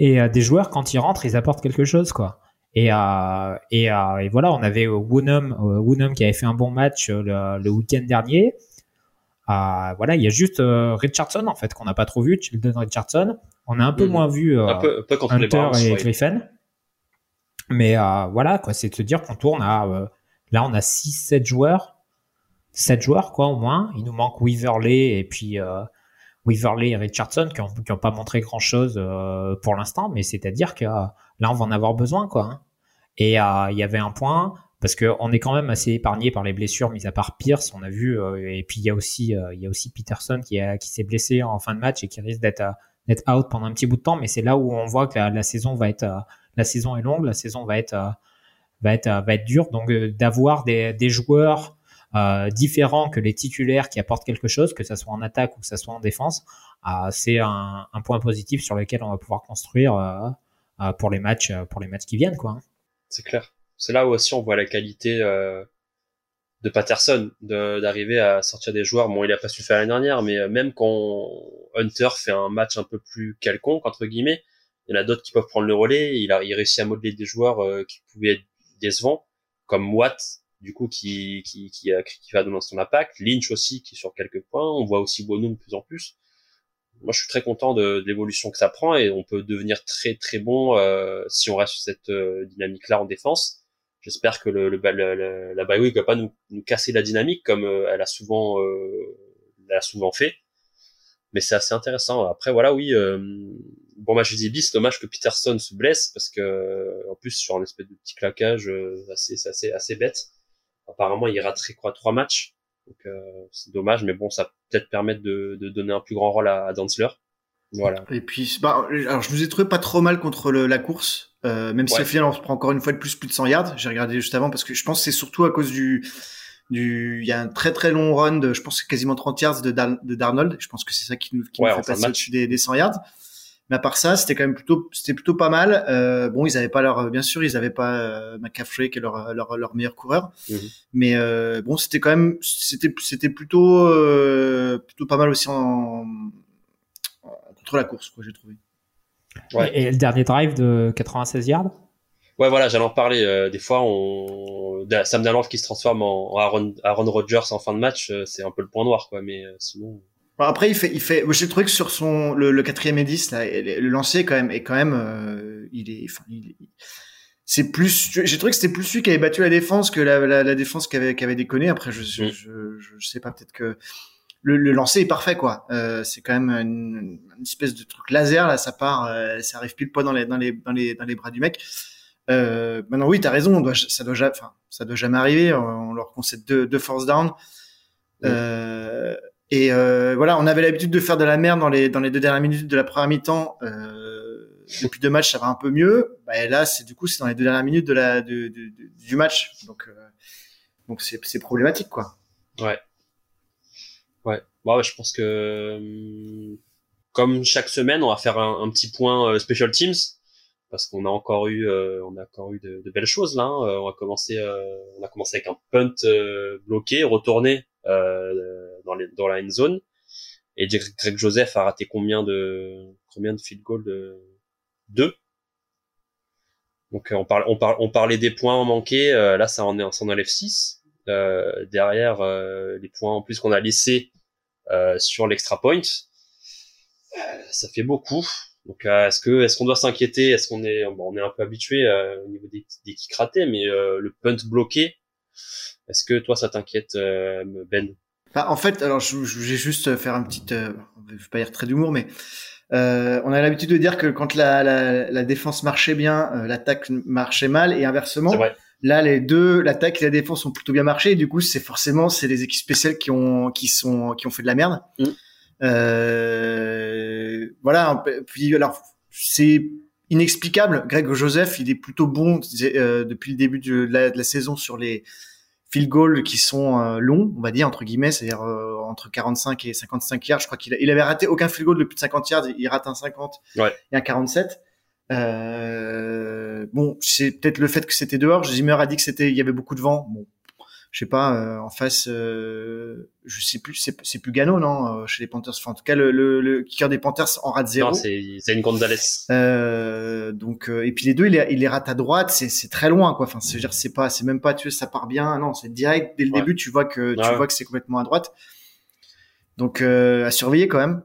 et euh, des joueurs, quand ils rentrent, ils apportent quelque chose. quoi. Et, euh, et, euh, et, voilà, on avait Woonham qui avait fait un bon match le, le week-end dernier. voilà, il y a juste Richardson en fait qu'on n'a pas trop vu, Children Richardson. On a un peu mm. moins vu un peu, peu Hunter et Griffin. Mais voilà, quoi, c'est de se dire qu'on tourne à. Là, on a 6-7 joueurs. 7 joueurs, quoi, au moins. Il nous manque Weaverley et puis. Euh, Weaverley et Richardson qui n'ont pas montré grand chose pour l'instant, mais c'est-à-dire que là on va en avoir besoin quoi. Hein. Et il y avait un point parce qu'on est quand même assez épargné par les blessures, mis à part Pierce, on a vu, et puis il y a aussi il y a aussi Peterson qui, s'est blessé en fin de match et qui risque d'être out pendant un petit bout de temps, mais c'est là où on voit que la, saison va être, euh, la saison est longue, la saison va être, euh, va être, euh, va être dure. Donc d'avoir des joueurs différents que les titulaires qui apportent quelque chose, que ce soit en attaque ou que ce soit en défense, c'est un, un, point positif sur lequel on va pouvoir construire pour les matchs, pour les matchs qui viennent, quoi. C'est clair. C'est là où aussi on voit la qualité de Patterson d'arriver à sortir des joueurs. Bon, il a pas su faire l'année dernière, mais même quand Hunter fait un match un peu plus quelconque entre guillemets, il y en a d'autres qui peuvent prendre le relais. Il a il réussit à modeler des joueurs euh, qui pouvaient être décevants, comme Watt, du coup qui qui qui, a, qui va donner son impact. Lynch aussi qui est sur quelques points. On voit aussi Bonum de plus en plus. Moi, je suis très content de, l'évolution que ça prend et on peut devenir très très bon euh, si on reste sur cette euh, dynamique-là en défense j'espère que le, le, la bye week va pas nous, casser la dynamique comme euh, elle a souvent euh, elle a souvent fait mais c'est assez intéressant après voilà oui euh, bon match dis bis dommage que Peterson se blesse parce que en plus sur un espèce de petit claquage euh, assez assez assez bête apparemment il raterait quoi trois matchs donc c'est dommage mais bon ça peut-être permettre de, de donner un plus grand rôle à, à Dantzler voilà. Et puis, bah, alors je nous ai trouvé pas trop mal contre le, la course, euh, même si au final on se prend encore une fois de plus plus de 100 yards. J'ai regardé juste avant parce que je pense que c'est surtout à cause du, du, il y a un très très long run de, je pense quasiment 30 yards de, de Darnold. Je pense que c'est ça qui nous, qui nous fait passer au-dessus des, des 100 yards. Mais à part ça, c'était quand même plutôt, c'était plutôt pas mal. Euh, bon, ils avaient pas leur, bien sûr, ils avaient pas euh, McCaffrey qui est leur, leur, leur meilleur coureur. Mhm. Mais euh, bon, c'était quand même, c'était, c'était plutôt, euh, plutôt pas mal aussi en, la course, quoi, j'ai trouvé. Et, le dernier drive de 96 yards? Ouais, voilà, j'allais en parler. Euh, des fois, on... Sam Darnold qui se transforme en Aaron, Aaron Rodgers en fin de match, euh, c'est un peu le point noir, quoi. Mais euh, sinon. Après, il fait, il fait. J'ai trouvé que sur son le, quatrième et 10, là, le lancer quand même est quand même, il est, enfin, il c'est plus j'ai trouvé que c'était plus lui qui avait battu la défense que la, la, défense qui avait qui avait déconné après je, je, mm. je, je sais pas peut-être que le, le lancer est parfait quoi. Euh, c'est quand même une, une, espèce de truc laser là, ça part, euh, ça arrive pile poil dans les dans les dans les dans les bras du mec. Euh, maintenant oui, t'as raison, on doit, ça doit jamais, enfin ça doit jamais arriver. On leur concède deux, deux force down. Euh, et euh, voilà, on avait l'habitude de faire de la merde dans les dans les deux dernières minutes de la première mi-temps. Euh, depuis deux matchs, ça va un peu mieux. Bah, là, c'est du coup c'est dans les deux dernières minutes du match, donc euh, donc c'est problématique quoi. Ouais. Ouais. Bon, je pense que euh, comme chaque semaine, on va faire un, petit point euh, special teams parce qu'on a encore eu euh, on a encore eu de, belles choses là. Hein. on va commencer on a commencé avec un punt bloqué, retourné dans, la end zone. Et Greg Joseph a raté combien de combien de field goals de deux? Donc on parle on parle on parlait des points manqués. là ça en est ça en enlève 6 euh, derrière euh, les points en plus qu'on a laissés euh, sur l'extra point, ça fait beaucoup. Donc est-ce que est-ce qu'on doit s'inquiéter? Est-ce qu'on est bon, on est un peu habitué au niveau des, des kicks ratés, mais le punt bloqué, est-ce que toi ça t'inquiète, Ben? En fait, alors je, je vais juste faire un petit, euh, je vais pas dire très d'humour, mais Euh, on a l'habitude de dire que quand la, la, la défense marchait bien, euh, l'attaque marchait mal et inversement. Là, les deux, l'attaque et la défense ont plutôt bien marché. Et du coup, c'est forcément c'est les équipes spéciales qui ont qui sont qui ont fait de la merde. Mm. Euh, voilà. Puis alors, c'est inexplicable. Greg Joseph, il est plutôt bon euh, depuis le début de la, de la, saison sur les field goals qui sont euh, longs, on va dire entre guillemets, c'est-à-dire euh, entre 45 et 55 yards. Je crois qu'il il avait raté aucun field goal de plus de 50 yards, il rate un 50 ouais. et un 47. Euh, bon, c'est peut-être le fait que c'était dehors. Zimmer a dit que c'était, il y avait beaucoup de vent. Bon, je sais pas, euh, en face, euh, je sais plus, c'est, plus Gano, non, euh, chez les Panthers. Enfin, en tout cas, le, le, le kicker des Panthers en rate zéro. Non, c'est, une Gonzalez. Euh, donc, et puis les deux, il les, il les rate à droite, c'est, très loin, quoi. Enfin, c'est dire, c'est pas, c'est même pas, tu sais, ça part bien. Non, c'est direct dès le début, tu vois que, tu vois que c'est complètement à droite. Donc, à surveiller quand même,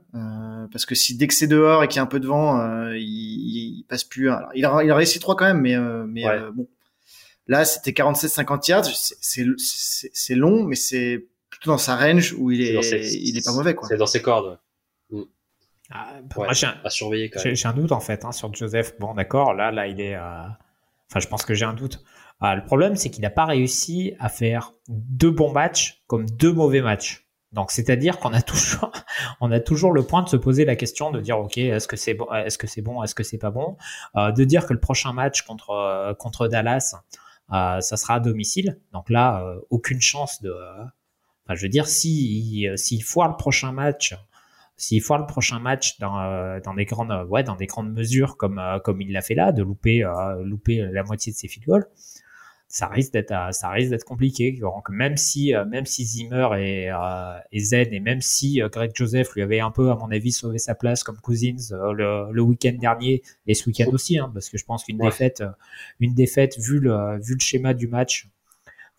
parce que si dès que c'est dehors et qu'il y a un peu de vent, il, il, passe plus. Alors, il a, il a réussi trois quand même, mais, mais bon Là, c'était 47-50 yards. C'est long, mais c'est plutôt dans sa range où il est, il est pas mauvais. C'est dans ses cordes. Mm. Ah, moi, j'ai un, à surveiller J'ai un doute en fait hein, sur Joseph. Bon, d'accord, là, là, il est. Euh, enfin, je pense que j'ai un doute. Ah, le problème, c'est qu'il n'a pas réussi à faire deux bons matchs comme deux mauvais matchs. Donc, c'est-à-dire qu'on a toujours, on a toujours le point de se poser la question de dire, ok, est-ce que c'est bon, est-ce que c'est bon, est-ce que c'est pas bon, euh, de dire que le prochain match contre euh, contre Dallas, euh, ça sera à domicile. Donc là, euh, aucune chance de. Enfin, je veux dire, si s'il foire le prochain match, s'il foire le prochain match dans, euh, dans des grandes ouais dans des grandes mesures comme comme il l'a fait là, de louper louper la moitié de ses field goals, ça risque d'être euh, ça risque d'être compliqué. Même si euh, même si Zimmer est, euh, zen et même si Greg Joseph lui avait un peu à mon avis sauvé sa place comme Cousins le, le week-end dernier et ce week-end aussi, hein, parce que je pense qu'une défaite une défaite vu le vu le schéma du match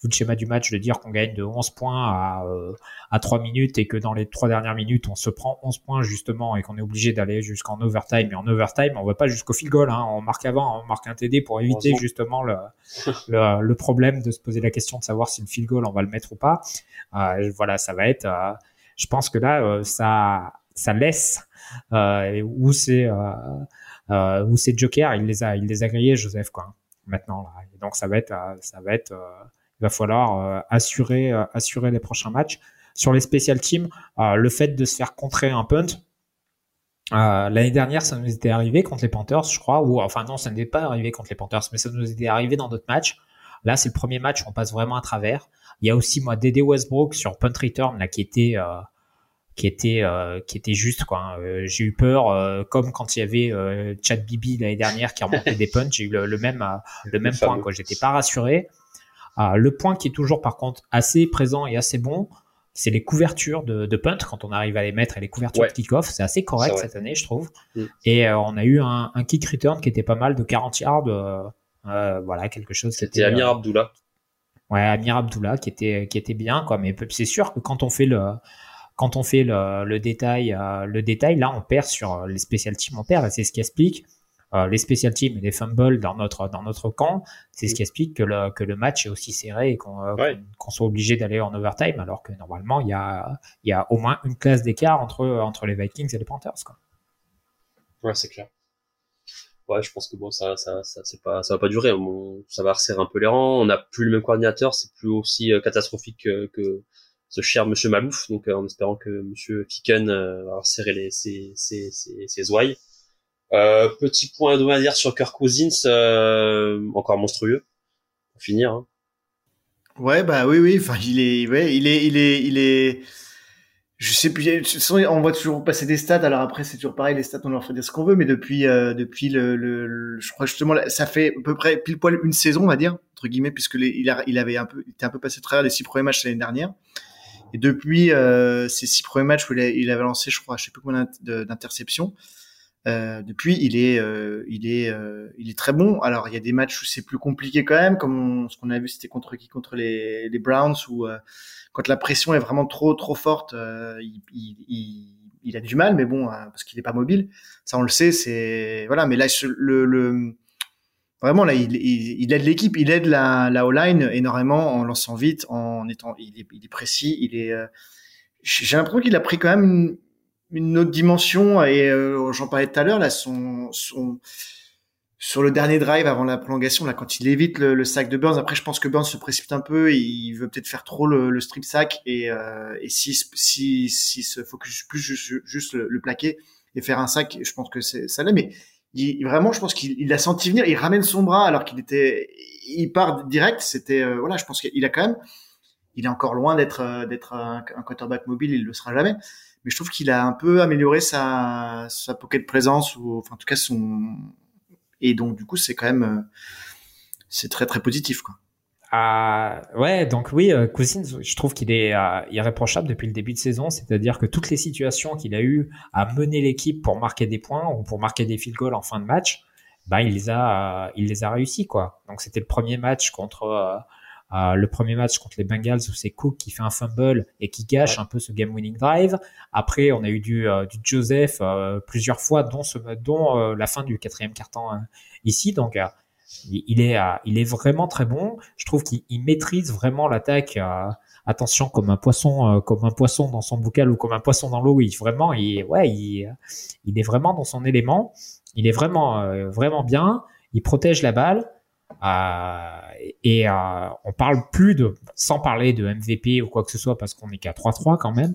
vu le schéma du match, de dire qu'on gagne de 11 points à, euh, à 3 minutes et que dans les 3 dernières minutes, on se prend 11 points justement et qu'on est obligé d'aller jusqu'en overtime. Et en overtime, on va pas jusqu'au field goal. Hein. On marque avant, on marque un TD pour éviter justement le, le, le, problème de se poser la question de savoir si le field goal, on va le mettre ou pas. Euh, voilà, ça va être... Euh, je pense que là, euh, ça, ça laisse euh, où c'est... Euh, où c'est Joker, il les a, il les a grillés, Joseph, quoi. Maintenant, là. Et donc ça va être, ça va être il va falloir euh, assurer, euh, assurer les prochains matchs. Sur les special teams, euh, le fait de se faire contrer un punt, L'année dernière, ça nous était arrivé contre les Panthers, je crois, ou enfin non, ça n'était pas arrivé contre les Panthers, mais ça nous était arrivé dans d'autres matchs. Là, c'est le premier match où on passe vraiment à travers. Il y a aussi moi Dédé Westbrook sur punt return là qui était qui était qui était juste quoi. j'ai eu peur, comme quand il y avait Chad Bibi l'année dernière qui remontait des punts, j'ai eu le, même le même point quoi. J'étais pas rassuré. Ah, le point qui est toujours par contre assez présent et assez bon, c'est les couvertures de, de, punt quand on arrive à les mettre et les couvertures de kick-off. C'est assez correct cette année, je trouve. Mm. Et euh, on a eu un, un, kick return qui était pas mal de 40 yards. Euh, euh, voilà, quelque chose. C'était Amir Abdullah. Ouais, Amir Abdullah qui était qui était bien quoi. Mais c'est sûr que quand on fait le quand on fait le, le détail, le détail, là, on perd sur les special teams, on perd, et c'est ce qui explique euh, les special teams et les fumbles dans notre dans notre camp, c'est ce qui explique que le que le match est aussi serré et qu'on euh, qu'on soit obligé d'aller en overtime alors que normalement il y a il y a au moins une classe d'écart entre entre les Vikings et les Panthers quoi. Ouais, c'est clair. Ouais, je pense que bon ça ça ça c'est pas ça va pas durer, ça va resserrer un peu les rangs, on n'a plus le même coordinateur, c'est plus aussi euh, catastrophique que, ce cher monsieur Malouf, donc en espérant que monsieur Ficken va resserrer les ses ses ses, ses ouailles. Euh, petit point dire sur Kirk Cousins, euh, encore monstrueux. Pour finir. Hein. Ouais, bah oui, oui. Enfin, il est, ouais, il est, il est, il est. Je sais plus. On voit toujours passer des stats. Alors après, c'est toujours pareil. Les stats, on leur fait dire ce qu'on veut. Mais depuis, euh, depuis le, le, je crois justement, ça fait à peu près pile poil une saison, on va dire entre guillemets, puisque il, a, il avait un peu, il était un peu passé travers les six premiers matchs l'année dernière. Et depuis euh, ces six premiers matchs où il, il, avait lancé, je crois, je sais plus combien d'interceptions. Euh, depuis, il est, euh, il est, euh, il est très bon. Alors, il y a des matchs où c'est plus compliqué quand même, comme ce qu'on a vu, c'était contre qui, contre les, les Browns, où quand la pression est vraiment trop, trop forte, il, il, il, a du mal, mais bon, parce qu'il est pas mobile. Ça, on le sait. C'est voilà. Mais là, le, le vraiment là, il, il, aide l'équipe, il aide la, la O-line énormément en lançant vite, en étant, il est, il est précis, il est. J'ai l'impression qu'il a pris quand même une une autre dimension et j'en parlais tout à l'heure là, son, son sur le dernier drive avant la prolongation, là, quand il évite le, sac de Burns, après, je pense que Burns se précipite un peu, il veut peut-être faire trop le, strip sack et, euh, et si, si, si se focus plus juste, juste le, plaquer et faire un sac, je pense que c'est ça l'est, mais il, vraiment, je pense qu'il a senti venir, il ramène son bras alors qu'il était, il part direct, c'était, euh, voilà, je pense qu'il a quand même, il est encore loin d'être, euh, d'être un, un, quarterback mobile, il le sera jamais, mais je trouve qu'il a un peu amélioré sa, sa pocket présence ou, enfin, en tout cas, son, et donc, du coup, c'est quand même, euh, c'est très, très positif, quoi. Ah, ouais, donc oui, euh, Cousins, je trouve qu'il est euh, irréprochable depuis le début de saison, c'est-à-dire que toutes les situations qu'il a eu à mener l'équipe pour marquer des points ou pour marquer des field goals en fin de match, bah il les a, il les a réussi quoi. Donc c'était le premier match contre le premier match contre les Bengals où c'est Cook qui fait un fumble et qui gâche un peu ce game-winning drive. Après, on a eu du, euh, du Joseph euh, plusieurs fois, dont, ce, dont euh, la fin du quatrième carton ici. Donc, il est, il est vraiment très bon. Je trouve qu'il maîtrise vraiment l'attaque. attention, comme un poisson, comme un poisson dans son boucal ou comme un poisson dans l'eau. Il vraiment, il, ouais, il, il est vraiment dans son élément. Il est vraiment, vraiment bien. Il protège la balle. Euh, et euh, on parle plus de, sans parler de MVP ou quoi que ce soit, parce qu'on est qu'à 3-3 quand même.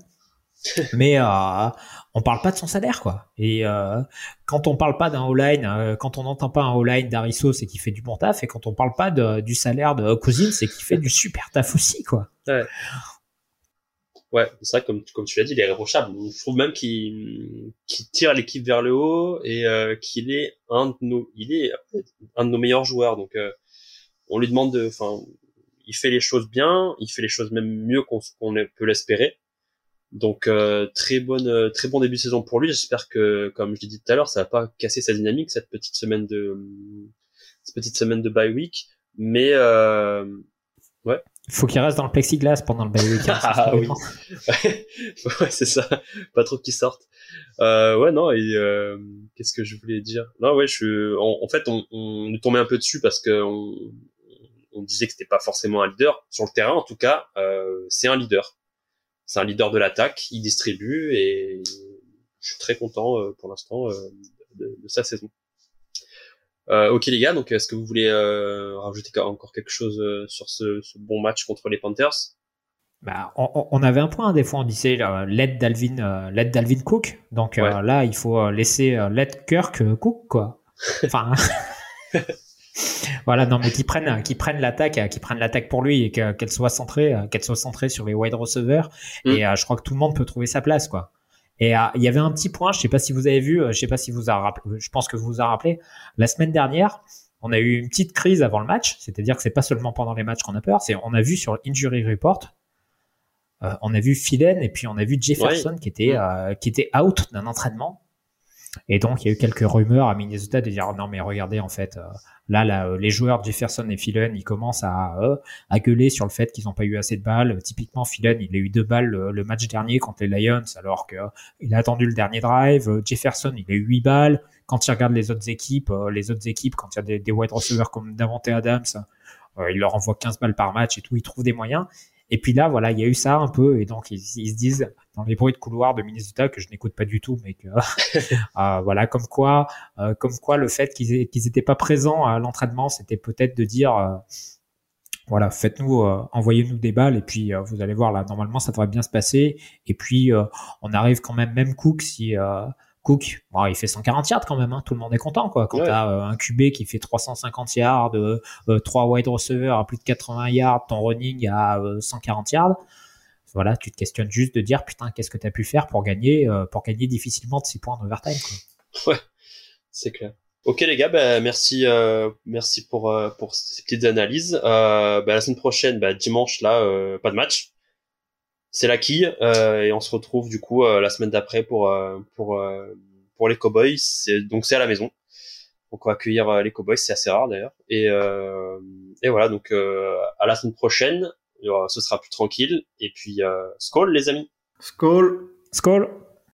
Mais euh, on parle pas de son salaire, quoi. Et euh, quand on parle pas d'un all-line, euh, quand on n'entend pas un all-line d'Arisso, c'est qu'il fait du bon taf. Et quand on parle pas de, du salaire de Cousine, c'est qu'il fait du super taf aussi, quoi. Ouais. Ouais, c'est vrai, comme, comme tu l'as dit, il est irréprochable. Je trouve même qu'il tire l'équipe vers le haut et euh, qu'il est un de nos, il est un de nos meilleurs joueurs. Donc, euh, on lui demande de, enfin, il fait les choses bien, il fait les choses même mieux qu'on peut l'espérer. Donc, euh, très bonne, très bon début de saison pour lui. J'espère que, comme je l'ai dit tout à l'heure, ça va pas casser sa dynamique cette petite semaine de, cette petite semaine de bye week. Mais ouais, il faut qu'il reste dans le plexiglas pendant le week. ah oui. ouais, c'est ça. Pas trop qu'il sorte. Euh, ouais, non, et euh, qu'est-ce que je voulais dire? Non, ouais, je en, fait, on, on est tombé un peu dessus parce que on, on disait que c'était pas forcément un leader. Sur le terrain, en tout cas, euh, c'est un leader. C'est un leader de l'attaque. Il distribue et je suis très content euh, pour l'instant euh, de, de sa saison. Euh, ok les gars, donc est-ce que vous voulez euh, rajouter encore quelque chose euh, sur ce, ce, bon match contre les Panthers? Bah, on, on, avait un point hein, des fois on disait l'aide d'Alvin l'aide d'Alvin Cook. Donc là il faut laisser l'aide Kirk Cook quoi. Enfin voilà non mais qui prennent qui prennent l'attaque qui prennent l'attaque pour lui et qu'elle soit centrée qu'elle soit centrée sur les wide receivers. Mm. et je crois que tout le monde peut trouver sa place quoi et euh, il y avait un petit point, je sais pas si vous avez vu, euh, je sais pas si vous a rappelé, je pense que vous vous a rappelé, la semaine dernière, on a eu une petite crise avant le match, c'est-à-dire que c'est pas seulement pendant les matchs qu'on a peur, c'est on a vu sur l'injury report, euh, on a vu Philen et puis on a vu Jefferson qui était mm. qui était out d'un entraînement. Et donc il y a eu quelques rumeurs à Minnesota de dire non mais regardez en fait Là, là, les joueurs Jefferson et Phelan, ils commencent à, euh, à gueuler sur le fait qu'ils n'ont pas eu assez de balles. Typiquement, Phelan, il a eu deux balles le, match dernier contre les Lions, alors que euh, il a attendu le dernier drive. Jefferson, il a eu huit balles. Quand il regarde les autres équipes, euh, les autres équipes, quand il y a des, des wide receivers comme Davante Adams, il leur envoie 15 balles par match et tout, il trouve des moyens. Et puis là, voilà, il y a eu ça un peu, et donc ils, se disent dans les bruits de couloir de Minnesota que je n'écoute pas du tout, mais que euh, voilà, comme quoi, euh, comme quoi le fait qu'ils n'étaient pas présents à l'entraînement, c'était peut-être de dire euh, voilà, faites-nous, envoyez-nous des balles et puis vous allez voir là, normalement ça devrait bien se passer. Et puis on arrive quand même, même Cook si Cook, bon, il fait 140 yards quand même, hein, tout le monde est content quoi. Quand t'as euh, un QB qui fait 350 yards, euh, 3 euh, wide receivers à plus de 80 yards, ton running à 140 euh, yards, voilà, tu te questionnes juste de dire putain qu'est-ce que t'as pu faire pour gagner, pour gagner difficilement de 6 points en overtime. Quoi. Ouais, c'est clair. Ok les gars, bah, merci, merci pour pour ces petites analyses. Bah, la semaine prochaine, bah, dimanche là, pas de match c'est la quille euh, et on se retrouve du coup euh, la semaine d'après pour euh, pour pour les Cowboys. C'est donc c'est à la maison. Donc on va accueillir les Cowboys, c'est assez rare d'ailleurs. Et et voilà donc à la semaine prochaine, ce sera plus tranquille. Et puis Skull les amis. Skull. Skull.